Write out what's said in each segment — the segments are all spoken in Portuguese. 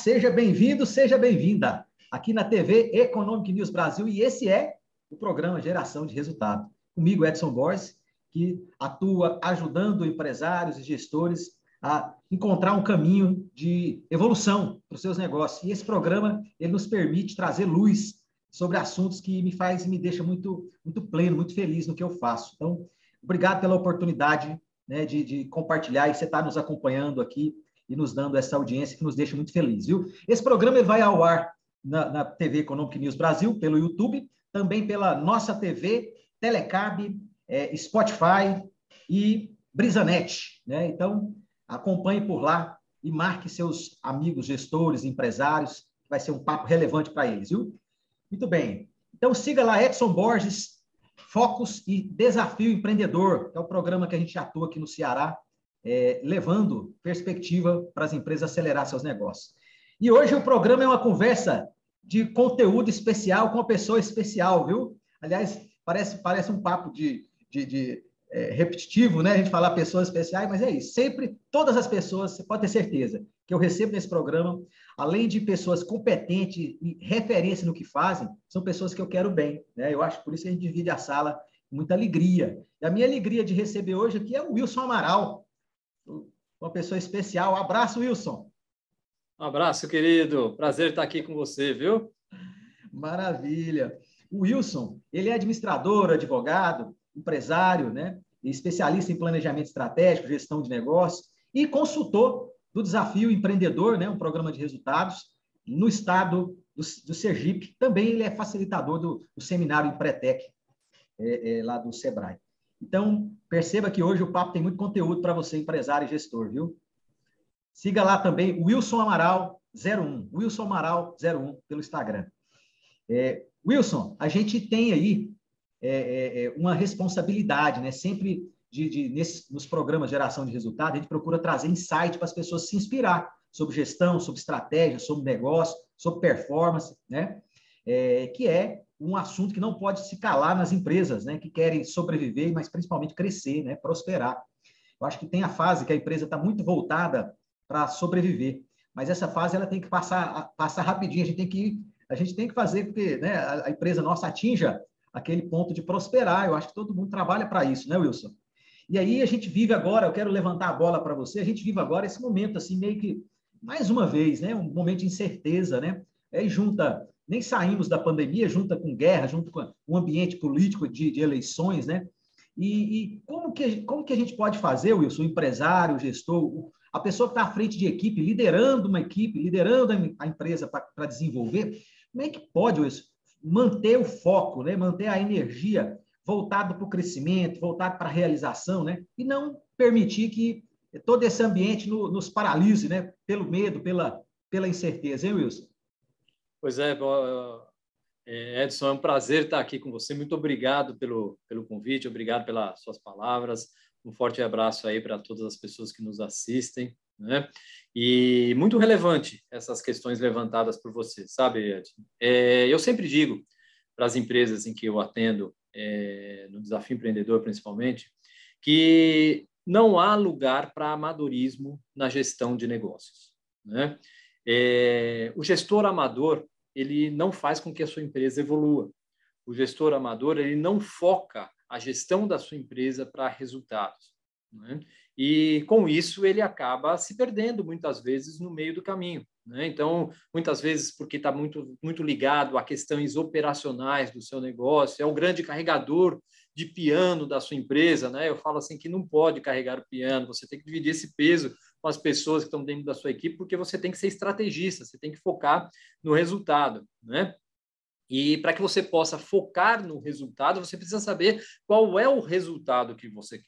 seja bem-vindo, seja bem-vinda aqui na TV Economic News Brasil e esse é o programa Geração de Resultado. Comigo, Edson Borges, que atua ajudando empresários e gestores a encontrar um caminho de evolução para os seus negócios. E esse programa ele nos permite trazer luz sobre assuntos que me faz me deixa muito muito pleno, muito feliz no que eu faço. Então, obrigado pela oportunidade né, de, de compartilhar e você está nos acompanhando aqui e nos dando essa audiência que nos deixa muito feliz, viu? Esse programa vai ao ar na, na TV Economic News Brasil, pelo YouTube, também pela nossa TV, Telecab, é, Spotify e Brisanet, né? Então, acompanhe por lá e marque seus amigos, gestores, empresários, vai ser um papo relevante para eles, viu? Muito bem. Então, siga lá Edson Borges, Focus e Desafio Empreendedor, é o programa que a gente atua aqui no Ceará é, levando perspectiva para as empresas acelerar seus negócios. E hoje o programa é uma conversa de conteúdo especial com uma pessoa especial, viu? Aliás, parece, parece um papo de, de, de é, repetitivo, né? A gente falar pessoas especiais, mas é isso. Sempre, todas as pessoas, você pode ter certeza que eu recebo nesse programa, além de pessoas competentes e referência no que fazem, são pessoas que eu quero bem, né? Eu acho por isso que a gente divide a sala com muita alegria. E a minha alegria de receber hoje aqui é o Wilson Amaral, uma pessoa especial. abraço, Wilson. Um abraço, querido. Prazer estar aqui com você, viu? Maravilha. O Wilson, ele é administrador, advogado, empresário, né? especialista em planejamento estratégico, gestão de negócios e consultor do Desafio Empreendedor, né? um programa de resultados no estado do, do Sergipe. Também ele é facilitador do, do seminário Empretec, é, é, lá do Sebrae. Então, perceba que hoje o papo tem muito conteúdo para você, empresário e gestor, viu? Siga lá também Wilson Amaral 01, Wilson Amaral 01 pelo Instagram. É, Wilson, a gente tem aí é, é, é, uma responsabilidade, né? Sempre de, de nesse, nos programas de geração de resultado, a gente procura trazer insight para as pessoas se inspirar sobre gestão, sobre estratégia, sobre negócio, sobre performance, né? É, que é um assunto que não pode se calar nas empresas, né, que querem sobreviver, mas principalmente crescer, né, prosperar. Eu acho que tem a fase que a empresa está muito voltada para sobreviver, mas essa fase ela tem que passar, passar rapidinho. A gente tem que a gente tem que fazer com que né, a, empresa nossa atinja aquele ponto de prosperar. Eu acho que todo mundo trabalha para isso, né, Wilson? E aí a gente vive agora. Eu quero levantar a bola para você. A gente vive agora esse momento assim meio que mais uma vez, né, um momento de incerteza, né? Aí junta nem saímos da pandemia junto com guerra, junto com o ambiente político de, de eleições, né? E, e, como, que, como que a gente pode fazer, Wilson, o empresário, o gestor, a pessoa que está à frente de equipe, liderando uma equipe, liderando a empresa para desenvolver, como é que pode, Wilson, manter o foco, né? manter a energia voltado para o crescimento, voltado para a realização, né? e não permitir que todo esse ambiente no, nos paralise né? pelo medo, pela, pela incerteza, hein, Wilson? Pois é, é, Edson, é um prazer estar aqui com você. Muito obrigado pelo, pelo convite, obrigado pelas suas palavras. Um forte abraço aí para todas as pessoas que nos assistem. Né? E muito relevante essas questões levantadas por você, sabe, Edson? É, eu sempre digo para as empresas em que eu atendo, é, no Desafio Empreendedor principalmente, que não há lugar para amadorismo na gestão de negócios. Né? É, o gestor amador ele não faz com que a sua empresa evolua. O gestor amador ele não foca a gestão da sua empresa para resultados. Né? E com isso ele acaba se perdendo muitas vezes no meio do caminho. Né? Então, muitas vezes porque está muito muito ligado a questões operacionais do seu negócio, é o grande carregador de piano da sua empresa, né? Eu falo assim que não pode carregar o piano, você tem que dividir esse peso com as pessoas que estão dentro da sua equipe, porque você tem que ser estrategista, você tem que focar no resultado, né? E para que você possa focar no resultado, você precisa saber qual é o resultado que você.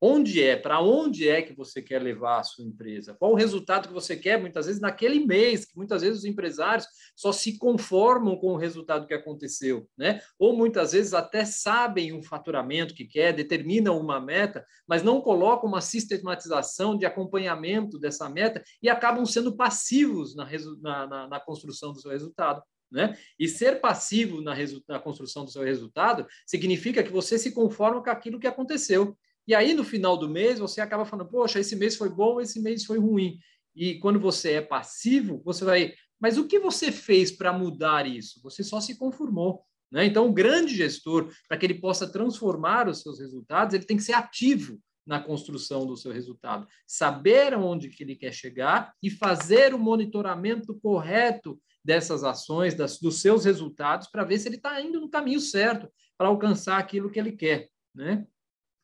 Onde é, para onde é que você quer levar a sua empresa? Qual o resultado que você quer, muitas vezes, naquele mês, que muitas vezes os empresários só se conformam com o resultado que aconteceu, né? Ou muitas vezes até sabem um faturamento que quer, determinam uma meta, mas não colocam uma sistematização de acompanhamento dessa meta e acabam sendo passivos na, na, na, na construção do seu resultado. Né? E ser passivo na, na, construção do seu resultado significa que você se conforma com aquilo que aconteceu. E aí, no final do mês, você acaba falando, poxa, esse mês foi bom, esse mês foi ruim. E quando você é passivo, você vai. Mas o que você fez para mudar isso? Você só se conformou. Né? Então, o grande gestor, para que ele possa transformar os seus resultados, ele tem que ser ativo na construção do seu resultado, saber aonde que ele quer chegar e fazer o monitoramento correto dessas ações, das, dos seus resultados, para ver se ele está indo no caminho certo para alcançar aquilo que ele quer. Né?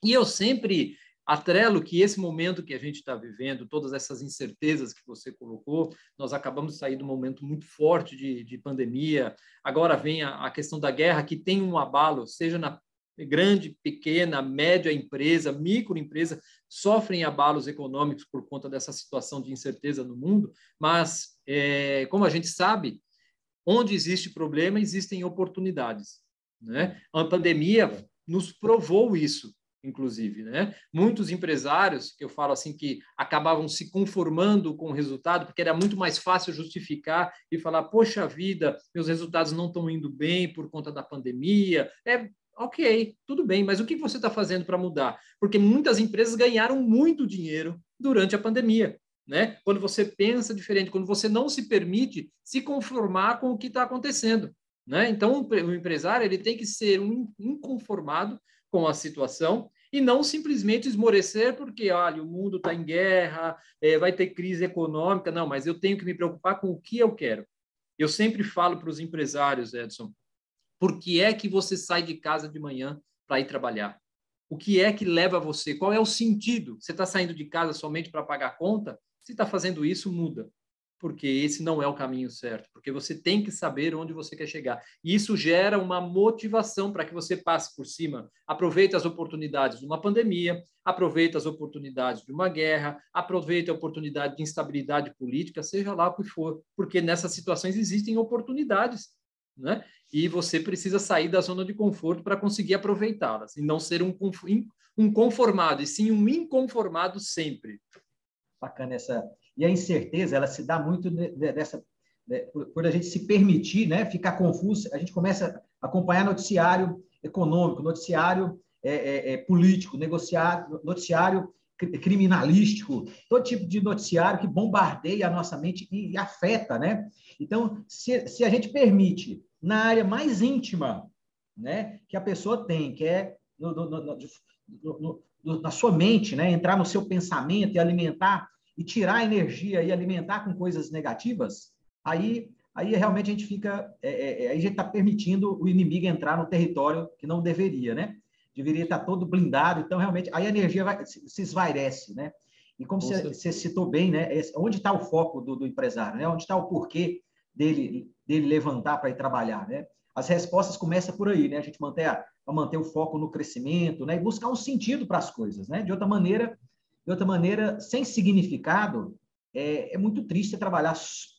E eu sempre atrelo que esse momento que a gente está vivendo, todas essas incertezas que você colocou, nós acabamos de sair de um momento muito forte de, de pandemia, agora vem a, a questão da guerra, que tem um abalo, seja na grande, pequena, média empresa, microempresa, sofrem abalos econômicos por conta dessa situação de incerteza no mundo, mas, é, como a gente sabe, onde existe problema, existem oportunidades. Né? A pandemia nos provou isso inclusive, né? Muitos empresários, que eu falo assim, que acabavam se conformando com o resultado, porque era muito mais fácil justificar e falar, poxa vida, meus resultados não estão indo bem por conta da pandemia. É, ok, tudo bem, mas o que você está fazendo para mudar? Porque muitas empresas ganharam muito dinheiro durante a pandemia. Né? Quando você pensa diferente, quando você não se permite se conformar com o que está acontecendo. Né? Então, o empresário ele tem que ser um inconformado com a situação e não simplesmente esmorecer porque, olha, o mundo está em guerra, é, vai ter crise econômica. Não, mas eu tenho que me preocupar com o que eu quero. Eu sempre falo para os empresários, Edson, por que é que você sai de casa de manhã para ir trabalhar? O que é que leva você? Qual é o sentido? Você está saindo de casa somente para pagar a conta? Se está fazendo isso, muda porque esse não é o caminho certo, porque você tem que saber onde você quer chegar. E isso gera uma motivação para que você passe por cima. Aproveite as oportunidades de uma pandemia, aproveite as oportunidades de uma guerra, aproveite a oportunidade de instabilidade política, seja lá o que for, porque nessas situações existem oportunidades, né? E você precisa sair da zona de conforto para conseguir aproveitá-las e não ser um, um conformado, e sim um inconformado sempre. Bacana essa e a incerteza, ela se dá muito dessa por a gente se permitir, né, ficar confuso, a gente começa a acompanhar noticiário econômico, noticiário é, é, é, político, negociado, noticiário criminalístico, todo tipo de noticiário que bombardeia a nossa mente e, e afeta, né? Então, se, se a gente permite na área mais íntima, né, que a pessoa tem, que é no, no, no, na sua mente, né, entrar no seu pensamento e alimentar e tirar a energia e alimentar com coisas negativas, aí, aí realmente a gente fica, é, é, é aí a gente está permitindo o inimigo entrar no território que não deveria, né? Deveria estar todo blindado, então realmente aí a energia vai, se esvairece, né? E como você, você, citou bem, né? Onde está o foco do, do empresário, né? Onde está o porquê dele, dele levantar para ir trabalhar, né? As respostas começam por aí, né? A gente manter, a, manter o foco no crescimento, né? E buscar um sentido para as coisas, né? De outra maneira, de outra maneira, sem significado, é, é muito triste trabalhar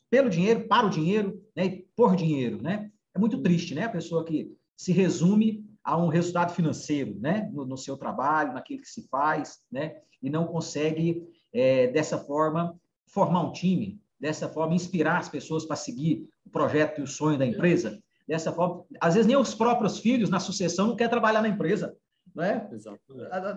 pelo dinheiro, para o dinheiro, né, e por dinheiro, né? É muito triste, né? A pessoa que se resume a um resultado financeiro, né? No, no seu trabalho, naquilo que se faz, né? E não consegue, é, dessa forma, formar um time, dessa forma, inspirar as pessoas para seguir o projeto e o sonho da empresa. Dessa forma, às vezes nem os próprios filhos na sucessão não quer trabalhar na empresa, né? Exato.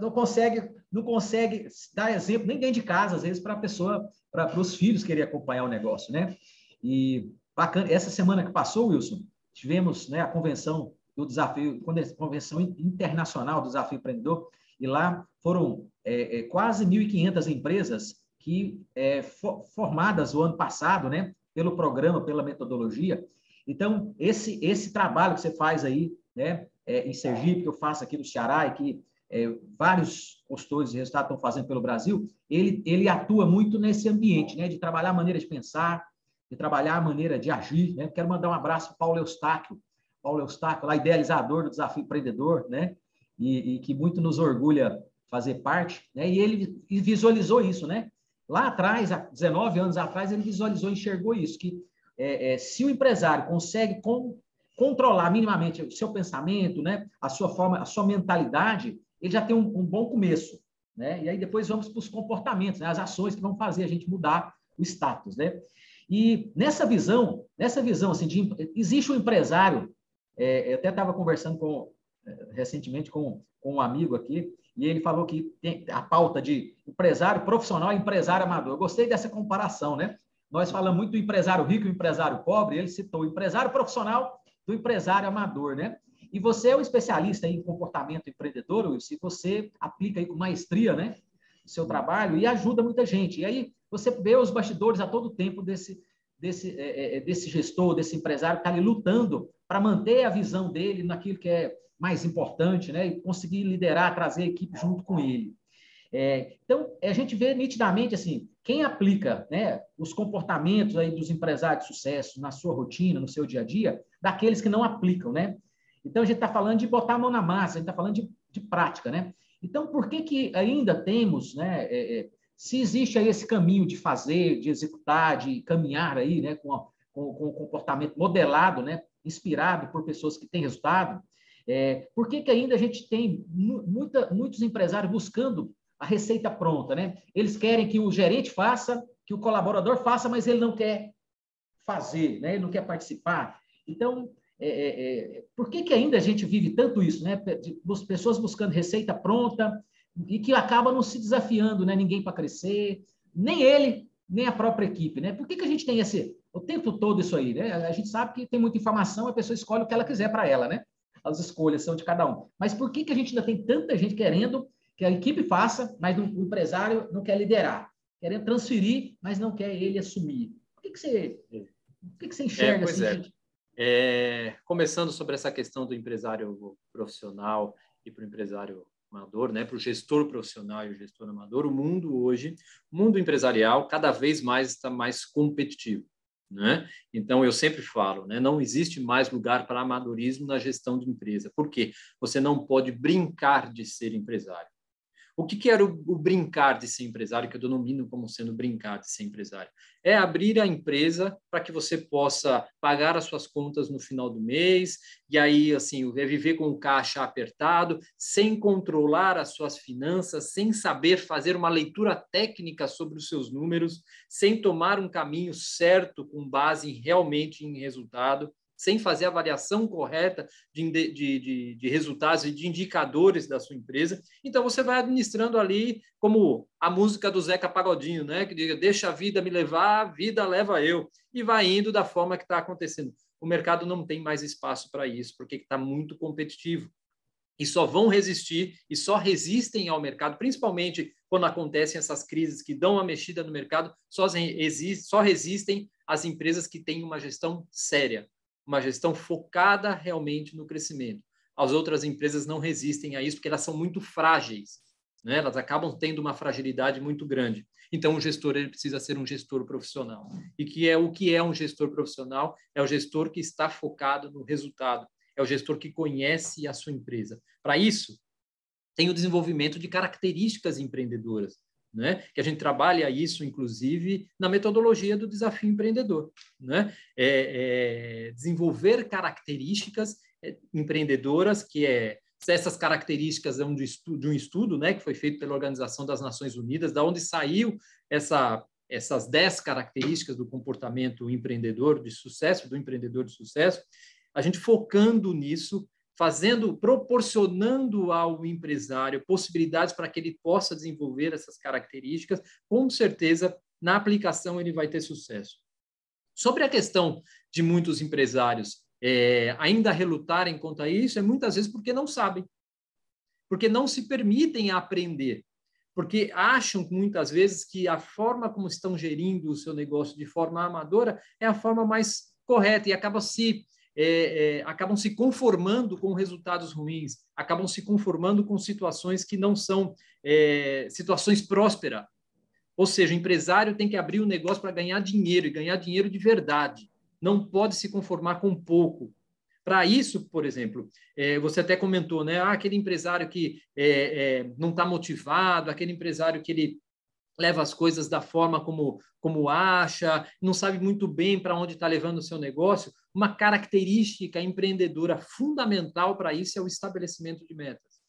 Não consegue, não consegue dar exemplo nem dentro de casa, às vezes, para a pessoa, para os filhos querer acompanhar o negócio, né? E bacana, essa semana que passou, Wilson, tivemos né, a convenção do desafio, a convenção internacional do desafio empreendedor, e lá foram é, é, quase 1.500 empresas que é, for, formadas o ano passado, né, pelo programa, pela metodologia. Então, esse, esse trabalho que você faz aí, né, é, em Sergipe, que eu faço aqui no Ceará, e que é, vários consultores de resultado estão fazendo pelo Brasil, ele, ele atua muito nesse ambiente, né, de trabalhar a maneira de pensar, de trabalhar a maneira de agir. Né? Quero mandar um abraço para o Paulo Eustáquio, Paulo Eustáquio, lá, idealizador do Desafio Empreendedor, né? E, e, que muito nos orgulha fazer parte, né? E ele visualizou isso, né? Lá atrás, há 19 anos atrás, ele visualizou, enxergou isso, que é, é, se o empresário consegue com, controlar minimamente o seu pensamento, né, a sua forma, a sua mentalidade, ele já tem um, um bom começo, né? E aí depois vamos para os comportamentos, né, as ações que vão fazer a gente mudar o status, né? E nessa visão, nessa visão assim, de, existe um empresário, é, eu até estava conversando com, é, recentemente com, com um amigo aqui, e ele falou que tem a pauta de empresário profissional e empresário amador. Eu gostei dessa comparação, né? Nós falamos muito do empresário rico e empresário pobre, ele citou empresário profissional do empresário amador, né? E você é um especialista em comportamento empreendedor, se você aplica aí com maestria, né? O seu trabalho e ajuda muita gente. E aí você vê os bastidores a todo tempo desse, desse, é, é, é desse gestor, desse empresário que está ali lutando para manter a visão dele naquilo que é mais importante, né? E conseguir liderar, trazer a equipe junto com ele. É, então, a gente vê nitidamente assim, quem aplica né, os comportamentos aí dos empresários de sucesso na sua rotina, no seu dia a dia, daqueles que não aplicam, né? Então, a gente está falando de botar a mão na massa, a gente está falando de, de, prática, né? Então, por que, que ainda temos, né, é, é, se existe aí esse caminho de fazer, de executar, de caminhar aí, né, com, a, com, com o comportamento modelado, né, inspirado por pessoas que têm resultado, é, por que, que ainda a gente tem muita, muitos empresários buscando a receita pronta, né? Eles querem que o gerente faça, que o colaborador faça, mas ele não quer fazer, né? Ele não quer participar. Então, é, é, é por que, que ainda a gente vive tanto isso, né? De, pessoas buscando receita pronta e que acaba não se desafiando, né? Ninguém para crescer, nem ele, nem a própria equipe, né? Por que, que a gente tem esse o tempo todo isso aí, né? A gente sabe que tem muita informação, a pessoa escolhe o que ela quiser para ela, né? as escolhas são de cada um. Mas por que, que a gente ainda tem tanta gente querendo que a equipe faça, mas o empresário não quer liderar? Querendo transferir, mas não quer ele assumir. Por que, que, você, por que, que você enxerga é, assim? É. É, começando sobre essa questão do empresário profissional e para o empresário amador, né, para o gestor profissional e o gestor amador, o mundo hoje, o mundo empresarial, cada vez mais está mais competitivo. Né? Então, eu sempre falo, né? não existe mais lugar para amadorismo na gestão de empresa. Por quê? Você não pode brincar de ser empresário. O que, que era o, o, brincar de ser empresário, que eu denomino como sendo brincar de ser empresário? É abrir a empresa para que você possa pagar as suas contas no final do mês, e aí, assim, é viver com o caixa apertado, sem controlar as suas finanças, sem saber fazer uma leitura técnica sobre os seus números, sem tomar um caminho certo com base realmente em resultado sem fazer a avaliação correta de, de, de, de, resultados e de indicadores da sua empresa. Então, você vai administrando ali como a música do Zeca Pagodinho, né? que diga, deixa a vida me levar, a vida leva eu. E vai indo da forma que está acontecendo. O mercado não tem mais espaço para isso, porque está muito competitivo. E só vão resistir e só resistem ao mercado, principalmente quando acontecem essas crises que dão uma mexida no mercado, só, só resistem as empresas que têm uma gestão séria, uma gestão focada realmente no crescimento. As outras empresas não resistem a isso porque elas são muito frágeis, né? elas acabam tendo uma fragilidade muito grande. Então, o gestor ele precisa ser um gestor profissional. E que é o que é um gestor profissional? É o gestor que está focado no resultado, é o gestor que conhece a sua empresa. Para isso, tem o desenvolvimento de características empreendedoras né? que a gente trabalha isso, inclusive, na metodologia do desafio empreendedor. Né? É, é desenvolver características é, empreendedoras, que é essas características de um estudo, de um estudo né, que foi feito pela Organização das Nações Unidas, da onde saiu essa, essas dez características do comportamento empreendedor de sucesso, do empreendedor de sucesso, a gente focando nisso, fazendo, proporcionando ao empresário possibilidades para que ele possa desenvolver essas características, com certeza, na aplicação ele vai ter sucesso. Sobre a questão de muitos empresários é, ainda relutarem contra isso, é muitas vezes porque não sabem, porque não se permitem aprender, porque acham muitas vezes que a forma como estão gerindo o seu negócio de forma amadora é a forma mais correta e acaba se é, é, acabam se conformando com resultados ruins, acabam se conformando com situações que não são é, situações prósperas. Ou seja, o empresário tem que abrir o um negócio para ganhar dinheiro e ganhar dinheiro de verdade. Não pode se conformar com pouco. Para isso, por exemplo, é, você até comentou, né? Ah, aquele empresário que é, é, não está motivado, aquele empresário que ele leva as coisas da forma como, como acha, não sabe muito bem para onde está levando o seu negócio. Uma característica empreendedora fundamental para isso é o estabelecimento de metas.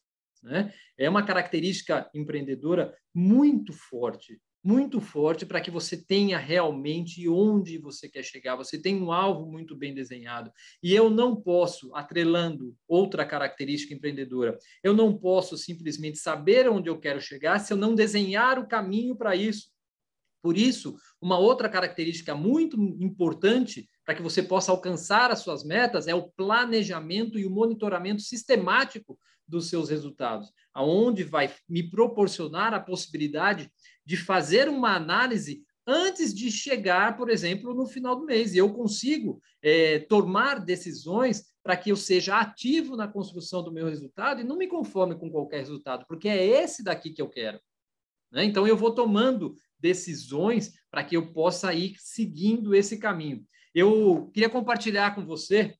Né? É uma característica empreendedora muito forte, muito forte para que você tenha realmente onde você quer chegar. Você tem um alvo muito bem desenhado. E eu não posso, atrelando outra característica empreendedora, eu não posso simplesmente saber onde eu quero chegar se eu não desenhar o caminho para isso. Por isso, uma outra característica muito importante para que você possa alcançar as suas metas é o planejamento e o monitoramento sistemático dos seus resultados, aonde vai me proporcionar a possibilidade de fazer uma análise antes de chegar, por exemplo, no final do mês. E eu consigo é, tomar decisões para que eu seja ativo na construção do meu resultado e não me conforme com qualquer resultado, porque é esse daqui que eu quero. Né? Então, eu vou tomando decisões para que eu possa ir seguindo esse caminho. Eu queria compartilhar com você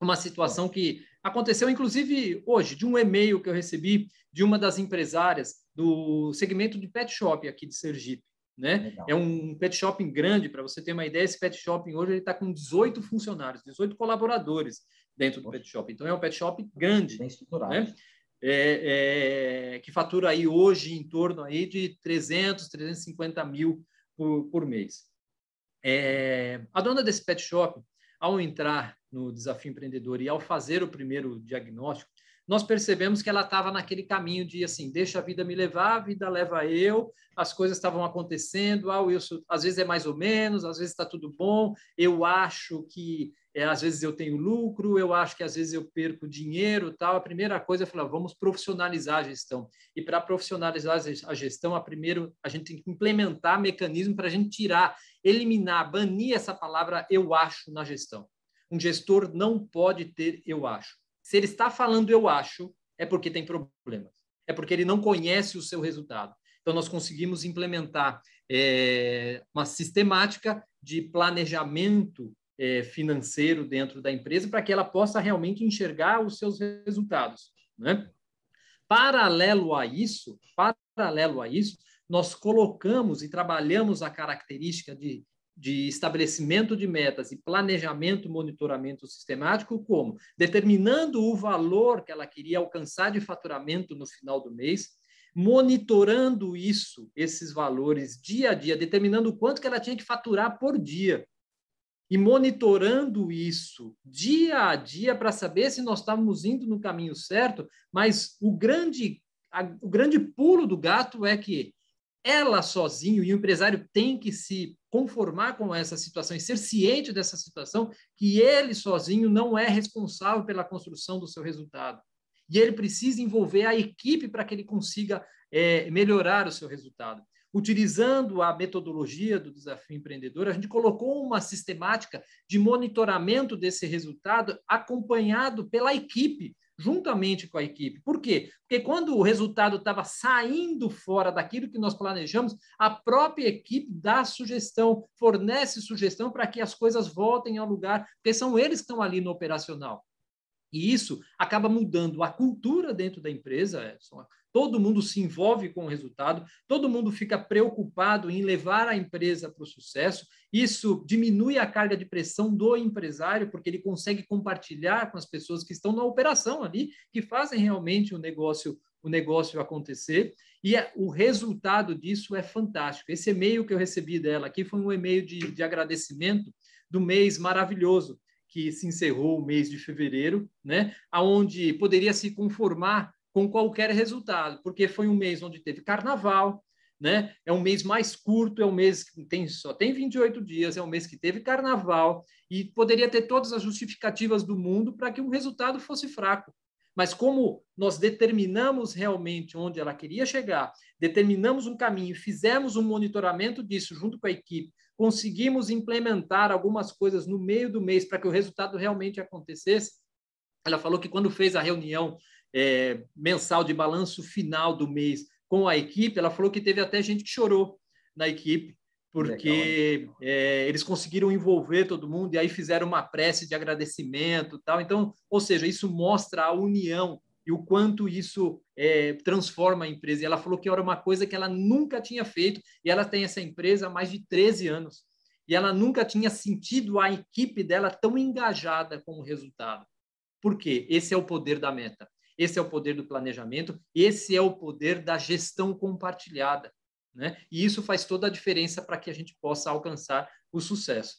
uma situação que aconteceu, inclusive, hoje, de um e-mail que eu recebi de uma das empresárias do segmento de pet shop aqui de Sergipe. Né? É um pet shopping grande, para você ter uma ideia, esse pet shopping hoje está com 18 funcionários, 18 colaboradores dentro do pet shop. Então é um pet shop grande, Bem estruturado. Né? É, é, que fatura aí hoje em torno aí de 300, 350 mil por, por mês. É, a dona desse pet shop, ao entrar no desafio empreendedor e ao fazer o primeiro diagnóstico, nós percebemos que ela estava naquele caminho de assim, deixa a vida me levar, a vida leva eu, as coisas estavam acontecendo, ah, Wilson, às vezes é mais ou menos, às vezes está tudo bom, eu acho que é, às vezes eu tenho lucro, eu acho que às vezes eu perco dinheiro, tal. A primeira coisa é falar, vamos profissionalizar a gestão. E para profissionalizar a gestão, a primeiro a gente tem que implementar mecanismo para a gente tirar, eliminar, banir essa palavra eu acho na gestão. Um gestor não pode ter eu acho. Se ele está falando eu acho, é porque tem problemas. É porque ele não conhece o seu resultado. Então, nós conseguimos implementar é, uma sistemática de planejamento é, financeiro dentro da empresa para que ela possa realmente enxergar os seus resultados. Né? Paralelo a isso, paralelo a isso, nós colocamos e trabalhamos a característica de de estabelecimento de metas e planejamento, monitoramento sistemático, como determinando o valor que ela queria alcançar de faturamento no final do mês, monitorando isso, esses valores dia a dia, determinando quanto que ela tinha que faturar por dia e monitorando isso dia a dia para saber se nós estávamos indo no caminho certo, mas o grande a, o grande pulo do gato é que ela sozinho e o empresário tem que se conformar com essa situação e ser ciente dessa situação que ele sozinho não é responsável pela construção do seu resultado. E ele precisa envolver a equipe para que ele consiga é, melhorar o seu resultado. Utilizando a metodologia do desafio empreendedor, a gente colocou uma sistemática de monitoramento desse resultado acompanhado pela equipe juntamente com a equipe. Por quê? Porque quando o resultado estava saindo fora daquilo que nós planejamos, a própria equipe dá sugestão, fornece sugestão para que as coisas voltem ao lugar, porque são eles que estão ali no operacional. E isso acaba mudando a cultura dentro da empresa, Edson, todo mundo se envolve com o resultado, todo mundo fica preocupado em levar a empresa para o sucesso. Isso diminui a carga de pressão do empresário, porque ele consegue compartilhar com as pessoas que estão na operação ali, que fazem realmente o negócio o negócio acontecer. E é, o resultado disso é fantástico. Esse e-mail que eu recebi dela aqui foi um e-mail de, de agradecimento do mês maravilhoso que se encerrou o mês de fevereiro, né? Aonde poderia se conformar com qualquer resultado, porque foi um mês onde teve carnaval, né? É um mês mais curto, é um mês que tem, só tem 28 dias, é um mês que teve carnaval e poderia ter todas as justificativas do mundo para que o resultado fosse fraco. Mas como nós determinamos realmente onde ela queria chegar, determinamos um caminho, fizemos um monitoramento disso junto com a equipe, conseguimos implementar algumas coisas no meio do mês para que o resultado realmente acontecesse. Ela falou que quando fez a reunião é, mensal de balanço final do mês com a equipe, ela falou que teve até gente que chorou na equipe, porque é, eles conseguiram envolver todo mundo e aí fizeram uma prece de agradecimento tal. Então, ou seja, isso mostra a união e o quanto isso é, transforma a empresa. E ela falou que era uma coisa que ela nunca tinha feito e ela tem essa empresa há mais de 13 anos. E ela nunca tinha sentido a equipe dela tão engajada com o resultado. Por quê? Esse é o poder da meta. Esse é o poder do planejamento, esse é o poder da gestão compartilhada. Né? E isso faz toda a diferença para que a gente possa alcançar o sucesso.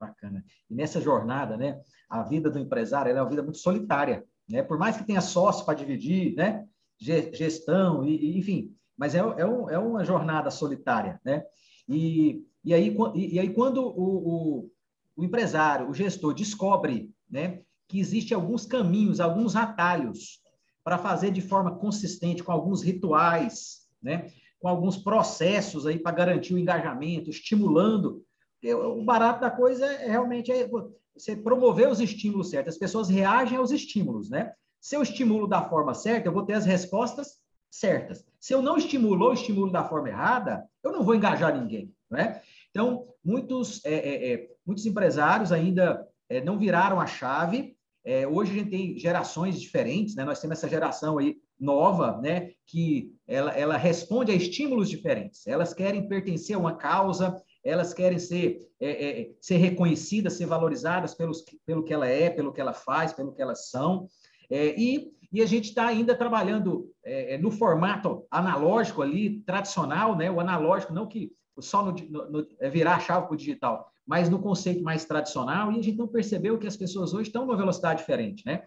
Bacana. E nessa jornada, né, a vida do empresário é uma vida muito solitária. Né? Por mais que tenha sócio para dividir, né? gestão, e, enfim, mas é, é, um, é, uma jornada solitária. Né? E, e, aí, e, e aí, quando o, o, o, empresário, o gestor, descobre né, que existem alguns caminhos, alguns atalhos para fazer de forma consistente, com alguns rituais, né, com alguns processos aí para garantir o engajamento, estimulando. O barato da coisa é realmente é você promover os estímulos certos. As pessoas reagem aos estímulos, né? Se eu estimulo da forma certa, eu vou ter as respostas certas. Se eu não estimulo ou estimulo da forma errada, eu não vou engajar ninguém, né? Então, muitos, é, é, é muitos empresários ainda é, não viraram a chave. É, hoje a gente tem gerações diferentes, né? Nós temos essa geração aí nova, né? Que ela, ela responde a estímulos diferentes. Elas querem pertencer a uma causa, elas querem ser, é, é, ser reconhecidas, ser valorizadas pelos, pelo que ela é, pelo que ela faz, pelo que elas são. É, e, e a gente está ainda trabalhando é, é, no formato analógico ali, tradicional, né? o analógico, não que só no, no, no virar a chave para o digital, mas no conceito mais tradicional, e a gente não percebeu que as pessoas hoje estão numa velocidade diferente. Né?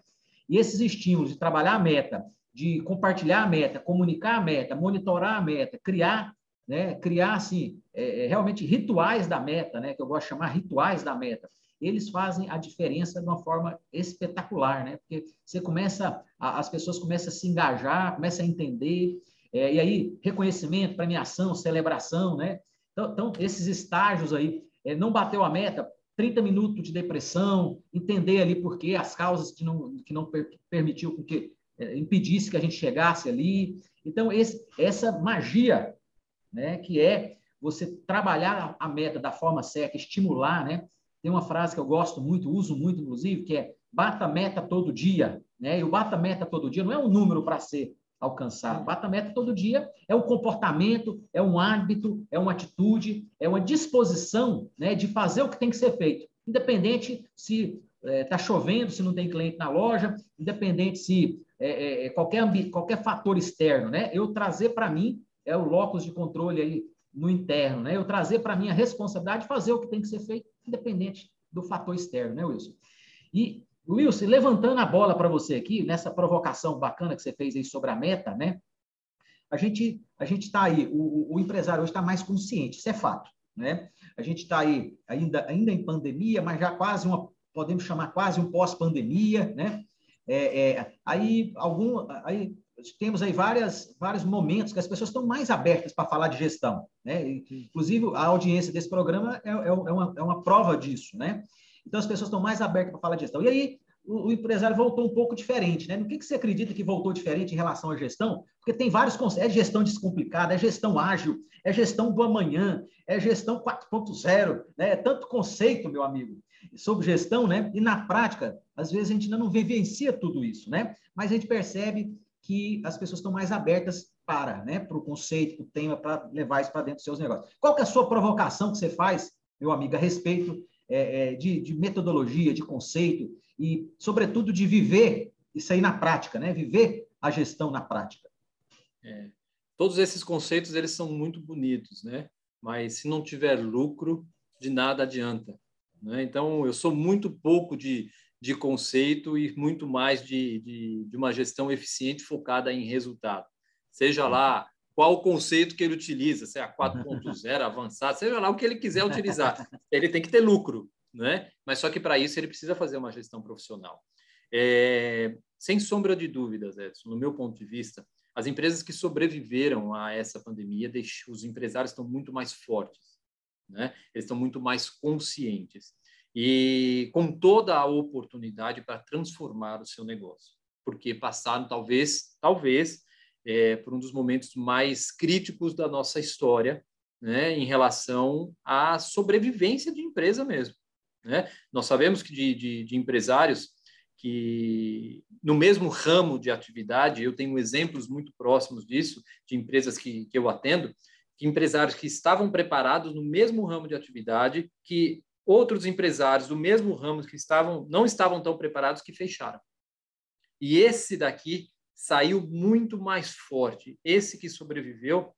E esses estímulos de trabalhar a meta, de compartilhar a meta, comunicar a meta, monitorar a meta, criar né, criar assim, é, é, realmente rituais da meta, né, que eu gosto de chamar rituais da meta, eles fazem a diferença de uma forma espetacular, né? Porque você começa, a, as pessoas começam a se engajar, começam a entender, é, e aí reconhecimento, premiação, celebração, né? Então, então esses estágios aí, não bateu a meta, 30 minutos de depressão, entender ali por que as causas que não, que não per, permitiu que é, impedisse que a gente chegasse ali. Então, esse, essa magia né? que é você trabalhar a meta da forma certa, estimular, né? Tem uma frase que eu gosto muito, uso muito, inclusive, que é bata meta todo dia, né? E o bata meta todo dia não é um número para ser alcançado. Bata meta todo dia é um comportamento, é um hábito, é uma atitude, é uma disposição, né, de fazer o que tem que ser feito, independente se está é, tá chovendo, se não tem cliente na loja, independente se é, é, é qualquer qualquer fator externo, né? Eu trazer para mim é o locus de controle aí no interno, né? Eu trazer para mim a responsabilidade de fazer o que tem que ser feito, independente do fator externo, né, Wilson? E, Wilson, levantando a bola para você aqui, nessa provocação bacana que você fez aí sobre a meta, né? A gente a gente está aí, o, o empresário hoje está mais consciente, isso é fato, né? A gente está aí ainda, ainda em pandemia, mas já quase uma, podemos chamar quase um pós-pandemia, né? É, é, aí algum, aí temos aí várias, vários momentos que as pessoas estão mais abertas para falar de gestão. Né? Inclusive, a audiência desse programa é, é, é, uma, é uma prova disso. Né? Então, as pessoas estão mais abertas para falar de gestão. E aí, o, o, empresário voltou um pouco diferente. Né? No que, que você acredita que voltou diferente em relação à gestão? Porque tem vários conceitos. É gestão descomplicada, é gestão ágil, é gestão do amanhã, é gestão 4.0. Né? É tanto conceito, meu amigo, sobre gestão, né? e na prática, às vezes a gente ainda não vivencia tudo isso. Né? Mas a gente percebe que as pessoas estão mais abertas para, né, para o conceito, para o tema, para levar isso para dentro dos seus negócios. Qual que é a sua provocação que você faz, meu amigo, a respeito é, é, de, de, metodologia, de conceito e, sobretudo, de viver isso aí na prática, né? Viver a gestão na prática. É, todos esses conceitos eles são muito bonitos, né? Mas se não tiver lucro, de nada adianta. Né? Então, eu sou muito pouco de de conceito e muito mais de, de, de uma gestão eficiente focada em resultado. Seja lá qual o conceito que ele utiliza, se é a 4.0, avançado, seja lá o que ele quiser utilizar. Ele tem que ter lucro, né? Mas só que para isso ele precisa fazer uma gestão profissional. É, sem sombra de dúvidas, Edson, no meu ponto de vista, as empresas que sobreviveram a essa pandemia, os empresários estão muito mais fortes, né? Eles estão muito mais conscientes e com toda a oportunidade para transformar o seu negócio, porque passaram talvez, talvez, é, por um dos momentos mais críticos da nossa história, né, em relação à sobrevivência de empresa mesmo. Né? Nós sabemos que de, de, de empresários que no mesmo ramo de atividade, eu tenho exemplos muito próximos disso, de empresas que, que eu atendo, que empresários que estavam preparados no mesmo ramo de atividade, que outros empresários do mesmo ramo que estavam não estavam tão preparados que fecharam. E esse daqui saiu muito mais forte. Esse que sobreviveu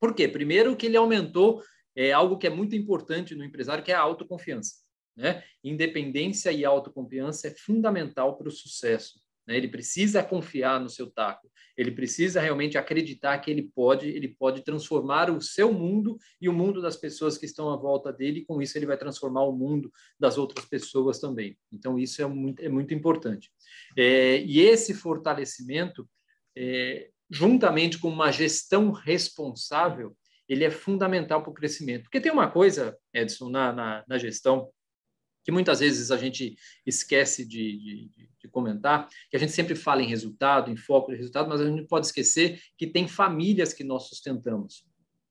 Por quê? Primeiro que ele aumentou é, algo que é muito importante no empresário, que é a autoconfiança. Né? Independência e autoconfiança é fundamental para o sucesso. Né? Ele precisa confiar no seu taco, ele precisa realmente acreditar que ele pode, ele pode transformar o seu mundo e o mundo das pessoas que estão à volta dele, e com isso ele vai transformar o mundo das outras pessoas também. Então, isso é muito, é muito importante. É, e esse fortalecimento, é, juntamente com uma gestão responsável, ele é fundamental para o crescimento. Porque tem uma coisa, Edson, na, na, na gestão, que muitas vezes a gente esquece de, de, de, comentar, que a gente sempre fala em resultado, em foco de resultado, mas a gente não pode esquecer que tem famílias que nós sustentamos.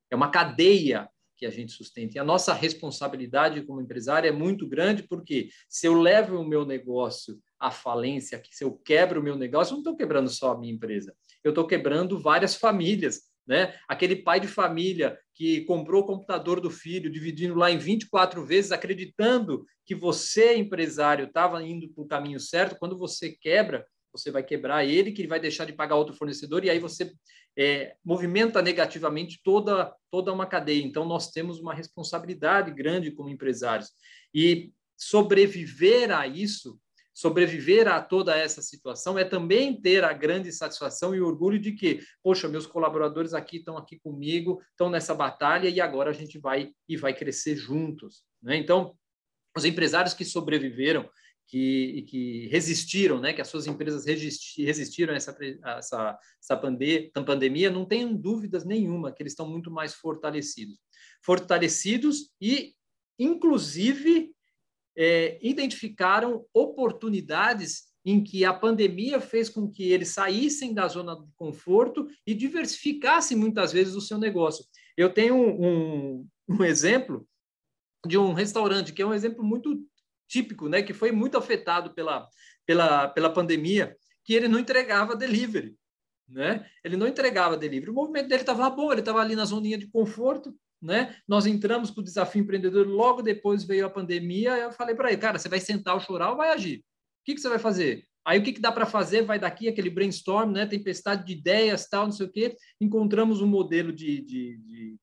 É uma cadeia que a gente sustenta. E a nossa responsabilidade como empresário é muito grande, porque se eu levo o meu negócio à falência, se eu quebro o meu negócio, eu não estou quebrando só a minha empresa, eu estou quebrando várias famílias né? Aquele pai de família que comprou o computador do filho, dividindo lá em 24 vezes, acreditando que você, empresário, estava indo para o caminho certo, quando você quebra, você vai quebrar ele, que ele vai deixar de pagar outro fornecedor, e aí você é, movimenta negativamente toda, toda uma cadeia. Então, nós temos uma responsabilidade grande como empresários. E sobreviver a isso sobreviver a toda essa situação é também ter a grande satisfação e orgulho de que, poxa, meus colaboradores aqui estão aqui comigo, estão nessa batalha e agora a gente vai e vai crescer juntos. Né? Então, os empresários que sobreviveram, que, que resistiram, né, que as suas empresas resistiram a essa, essa, essa pandemia, não tenham dúvidas nenhuma que eles estão muito mais fortalecidos. Fortalecidos e, inclusive, é, identificaram oportunidades em que a pandemia fez com que eles saíssem da zona de conforto e diversificassem muitas vezes o seu negócio. Eu tenho um, um exemplo de um restaurante que é um exemplo muito típico, né, que foi muito afetado pela, pela, pela pandemia, que ele não entregava delivery. Né? Ele não entregava delivery. O movimento dele estava bom, ele estava ali na zoninha de conforto, né? Nós entramos com o desafio empreendedor, logo depois veio a pandemia, eu falei para ele, cara, você vai sentar ou chorar ou vai agir? O que, que você vai fazer? Aí o que, que dá para fazer? Vai daqui aquele brainstorm, né? tempestade de ideias, tal, não sei o quê. Encontramos um modelo de, de, de,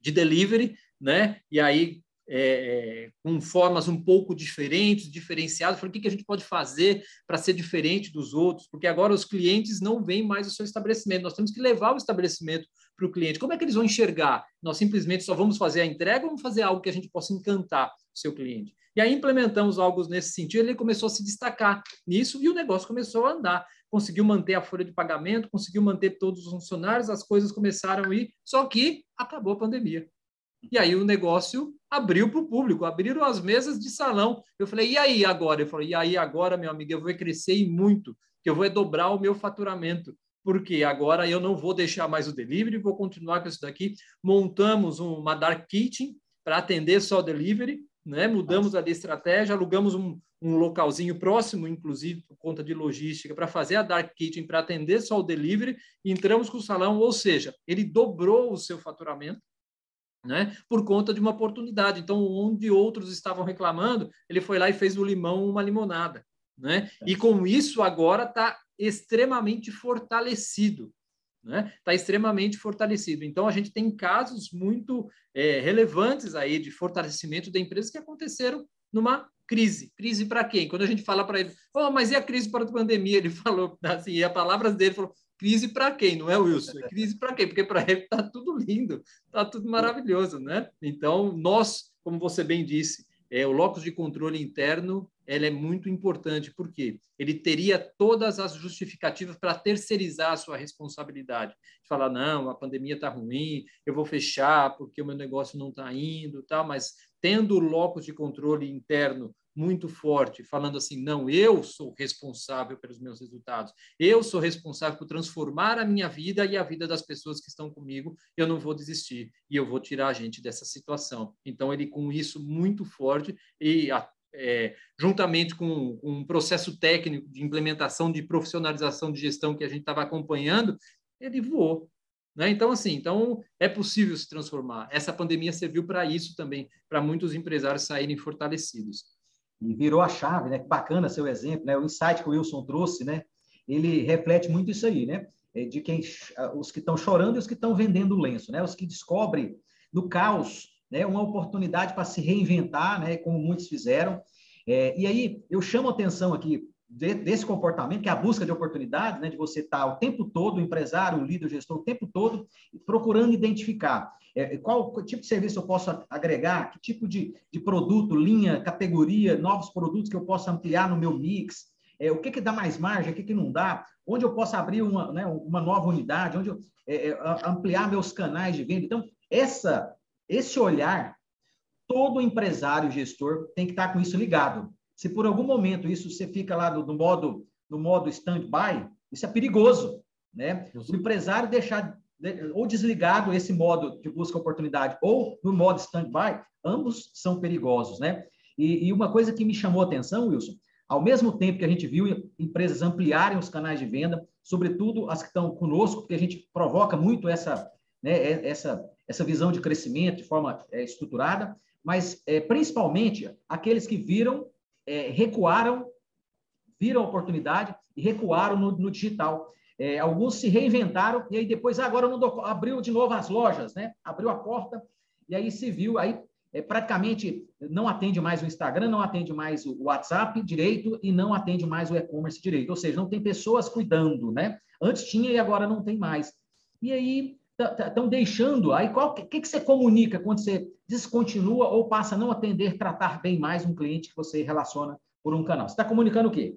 de delivery, né? E aí é, é, com formas um pouco diferentes, diferenciadas. Falei, o que, que a gente pode fazer para ser diferente dos outros? Porque agora os clientes não veem mais o seu estabelecimento. Nós temos que levar o estabelecimento para o cliente. Como é que eles vão enxergar? Nós simplesmente só vamos fazer a entrega ou vamos fazer algo que a gente possa encantar o seu cliente? E aí implementamos algo nesse sentido, ele começou a se destacar nisso e o negócio começou a andar. Conseguiu manter a folha de pagamento, conseguiu manter todos os funcionários, as coisas começaram a ir, só que acabou a pandemia. E aí o negócio abriu para o público, abriram as mesas de salão. Eu falei, e aí agora? Eu falei, e aí agora, meu amigo, eu vou crescer e muito, que eu vou dobrar o meu faturamento. Porque agora eu não vou deixar mais o delivery, vou continuar com isso daqui. Montamos uma dark kitchen para atender só o delivery, né? mudamos ali a estratégia, alugamos um, um localzinho próximo, inclusive por conta de logística, para fazer a dark kitchen para atender só o delivery, e entramos com o salão, ou seja, ele dobrou o seu faturamento, né, por conta de uma oportunidade. Então, onde outros estavam reclamando, ele foi lá e fez do limão uma limonada. Né? E com isso, agora está extremamente fortalecido. Está né? Tá extremamente fortalecido. Então, a gente tem casos muito é, relevantes aí de fortalecimento da empresa que aconteceram numa crise. Crise para quem? Quando a gente fala para ele, oh, mas e a crise para a pandemia? Ele falou assim, e as palavras dele falou, Crise para quem? Não é, Wilson? É crise para quem? Porque para ele está tudo lindo, está tudo maravilhoso, né? Então, nós, como você bem disse, é, o locus de controle interno ele é muito importante, porque ele teria todas as justificativas para terceirizar a sua responsabilidade. De falar, não, a pandemia está ruim, eu vou fechar porque o meu negócio não está indo, tal, mas tendo o locus de controle interno muito forte, falando assim: não, eu sou responsável pelos meus resultados, eu sou responsável por transformar a minha vida e a vida das pessoas que estão comigo, eu não vou desistir e eu vou tirar a gente dessa situação. Então, ele, com isso muito forte, e é, juntamente com, com um processo técnico de implementação, de profissionalização de gestão que a gente estava acompanhando, ele voou. Né? Então, assim, então é possível se transformar. Essa pandemia serviu para isso também, para muitos empresários saírem fortalecidos e virou a chave, né? Bacana seu exemplo, né? O insight que o Wilson trouxe, né? Ele reflete muito isso aí, né? é, de quem os que estão chorando e os que estão vendendo lenço, né? Os que descobrem no caos, né, uma oportunidade para se reinventar, né, como muitos fizeram. É, e aí eu chamo a atenção aqui de, desse comportamento, que é a busca de oportunidades, né, de você estar o tempo todo, o empresário, o líder, o gestor, o tempo todo, procurando identificar é, qual tipo de serviço eu posso agregar, que tipo de, de produto, linha, categoria, novos produtos que eu posso ampliar no meu mix, é, o que, que dá mais margem, o que, que não dá, onde eu posso abrir uma, né, uma nova unidade, onde eu é, é ampliar meus canais de venda. Então, essa, esse olhar, todo empresário, gestor, tem que estar com isso ligado. Se por algum momento isso você fica lá no, no modo no modo stand-by, isso é perigoso, né? O empresário deixar ou desligado esse modo de busca oportunidade ou no modo stand-by, ambos são perigosos, né? E, e, uma coisa que me chamou a atenção, Wilson, ao mesmo tempo que a gente viu empresas ampliarem os canais de venda, sobretudo as que estão conosco, porque a gente provoca muito essa, né, essa, essa visão de crescimento de forma é, estruturada, mas é, principalmente aqueles que viram, é, recuaram, viram a oportunidade e recuaram no, no digital. É, alguns se reinventaram e aí depois agora não dou, abriu de novo as lojas, né? Abriu a porta e aí se viu aí é, praticamente não atende mais o Instagram, não atende mais o WhatsApp direito e não atende mais o e-commerce direito. Ou seja, não tem pessoas cuidando, né? Antes tinha e agora não tem mais. E aí estão deixando. Aí qual que, que você comunica quando você descontinua ou passa a não atender, tratar bem mais um cliente que você relaciona por um canal? Você está comunicando o quê?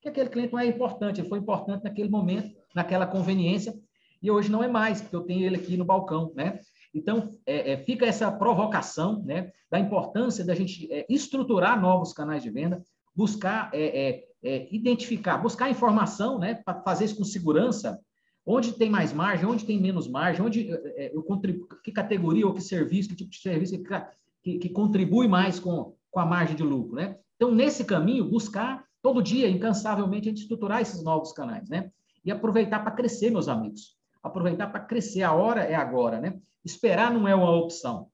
Que aquele cliente não é importante, ele foi importante naquele momento, naquela conveniência, e hoje não é mais, porque eu tenho ele aqui no balcão, né? Então, é, é, fica essa provocação né, da importância da gente é, estruturar novos canais de venda, buscar é, é, é, identificar, buscar informação né, para fazer isso com segurança, onde tem mais margem, onde tem menos margem, onde eu contribuo, que categoria ou que serviço, que tipo de serviço que, que contribui mais com, com a margem de lucro. Né? Então, nesse caminho, buscar todo dia, incansavelmente, a gente estruturar esses novos canais, né? E aproveitar para crescer, meus amigos. Aproveitar para crescer. A hora é agora, né? Esperar não é uma opção.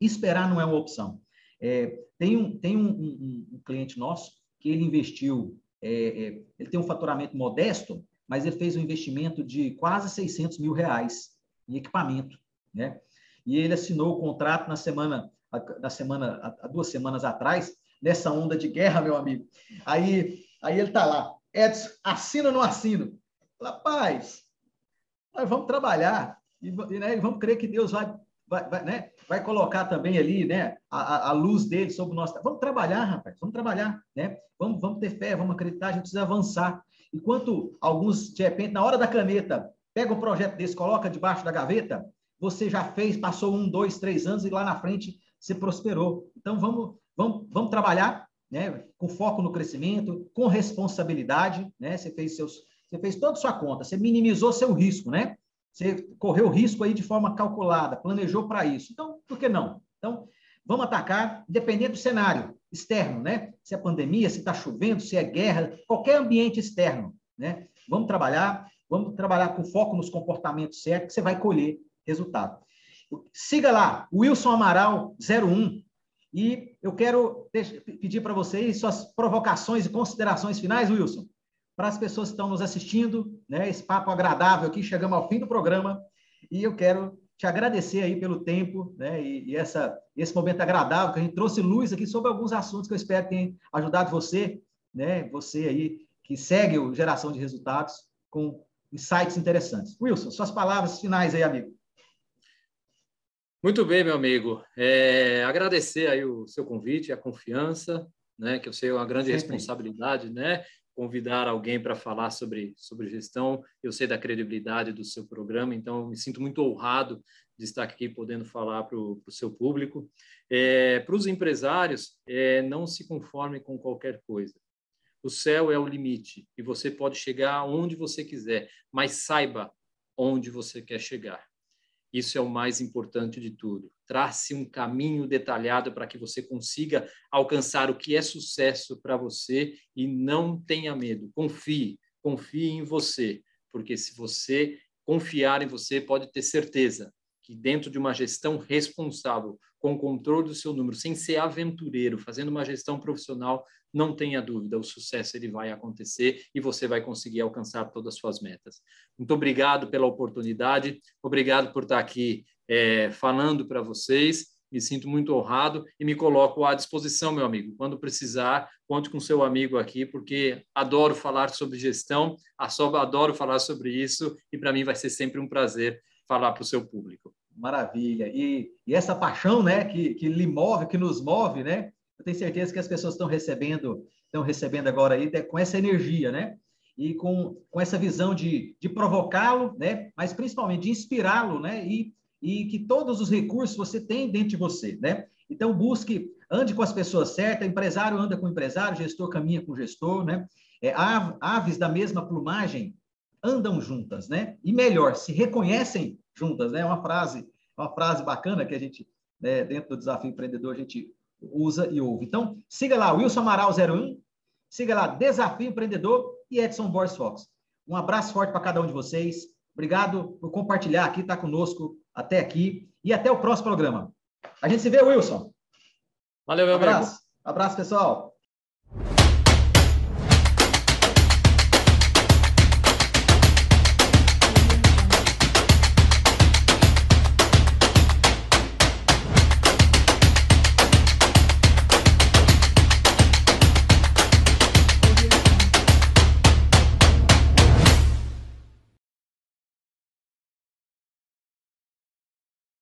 Esperar não é uma opção. É, tem um, tem um, um, um, cliente nosso que ele investiu, é, é, ele tem um faturamento modesto, mas ele fez um investimento de quase 600 mil reais em equipamento, né? E ele assinou o contrato na semana, na semana, há duas semanas atrás, nessa onda de guerra, meu amigo. Aí, aí ele tá lá, Edson, assina ou não assino? Rapaz, nós vamos trabalhar e, né, vamos crer que Deus vai, vai, vai, né, vai colocar também ali né, a, a, luz dele sobre o nosso. Vamos trabalhar, rapaz, vamos trabalhar, né? Vamos, vamos ter fé, vamos acreditar, a gente precisa avançar. Enquanto alguns, de repente, na hora da caneta, pega um projeto desse, coloca debaixo da gaveta, você já fez, passou um, dois, três anos e lá na frente você prosperou. Então vamos, vamos, vamos trabalhar, né? Com foco no crescimento, com responsabilidade, né? Você fez seus, você fez toda a sua conta, você minimizou seu risco, né? Você correu risco aí de forma calculada, planejou para isso. Então, por que não? Então, vamos atacar, dependendo do cenário externo, né? Se é pandemia, se está chovendo, se é guerra, qualquer ambiente externo, né? Vamos trabalhar, vamos trabalhar com foco nos comportamentos certos, que você vai colher resultado. Siga lá, Wilson Amaral 01, e eu quero pedir para vocês suas provocações e considerações finais, Wilson para as pessoas que estão nos assistindo, né? Esse papo agradável aqui, chegamos ao fim do programa e eu quero te agradecer aí pelo tempo, né? E, e essa esse momento agradável que a gente trouxe luz aqui sobre alguns assuntos que eu espero que tenham ajudado você, né? Você aí que segue o Geração de Resultados com insights interessantes. Wilson, suas palavras finais aí, amigo. Muito bem, meu amigo. É, agradecer aí o seu convite, a confiança, né? Que eu sei é uma grande Sempre. responsabilidade, né? Convidar alguém para falar sobre, sobre gestão. Eu sei da credibilidade do seu programa, então me sinto muito honrado de estar aqui podendo falar para o seu público. É, para os empresários, é, não se conforme com qualquer coisa. O céu é o limite e você pode chegar onde você quiser, mas saiba onde você quer chegar. Isso é o mais importante de tudo. Trace um caminho detalhado para que você consiga alcançar o que é sucesso para você e não tenha medo. Confie, confie em você, porque se você confiar em você, pode ter certeza que dentro de uma gestão responsável, com controle do seu número, sem ser aventureiro, fazendo uma gestão profissional, não tenha dúvida, o sucesso ele vai acontecer e você vai conseguir alcançar todas as suas metas. Muito obrigado pela oportunidade, obrigado por estar aqui é, falando para vocês. Me sinto muito honrado e me coloco à disposição, meu amigo. Quando precisar, conte com seu amigo aqui, porque adoro falar sobre gestão, adoro falar sobre isso e para mim vai ser sempre um prazer falar para o seu público. Maravilha. E, e, essa paixão, né, que, que lhe move, que nos move, né? Eu tenho certeza que as pessoas estão recebendo, estão recebendo agora aí com essa energia, né? E com, com essa visão de, de provocá-lo, né? Mas principalmente de inspirá-lo, né? E, e que todos os recursos você tem dentro de você, né? Então busque, ande com as pessoas certas, empresário anda com empresário, gestor caminha com gestor, né? É, aves da mesma plumagem andam juntas, né? E melhor, se reconhecem juntas, né? Uma frase, uma frase bacana que a gente, né, dentro do desafio empreendedor, a gente usa e ouve. Então, siga lá, Wilson Amaral 01, siga lá, Desafio Empreendedor e Edson Borges Fox. Um abraço forte para cada um de vocês. Obrigado por compartilhar aqui, estar tá conosco até aqui e até o próximo programa. A gente se vê, Wilson. Valeu, meu abraço. amigo. Abraço, pessoal.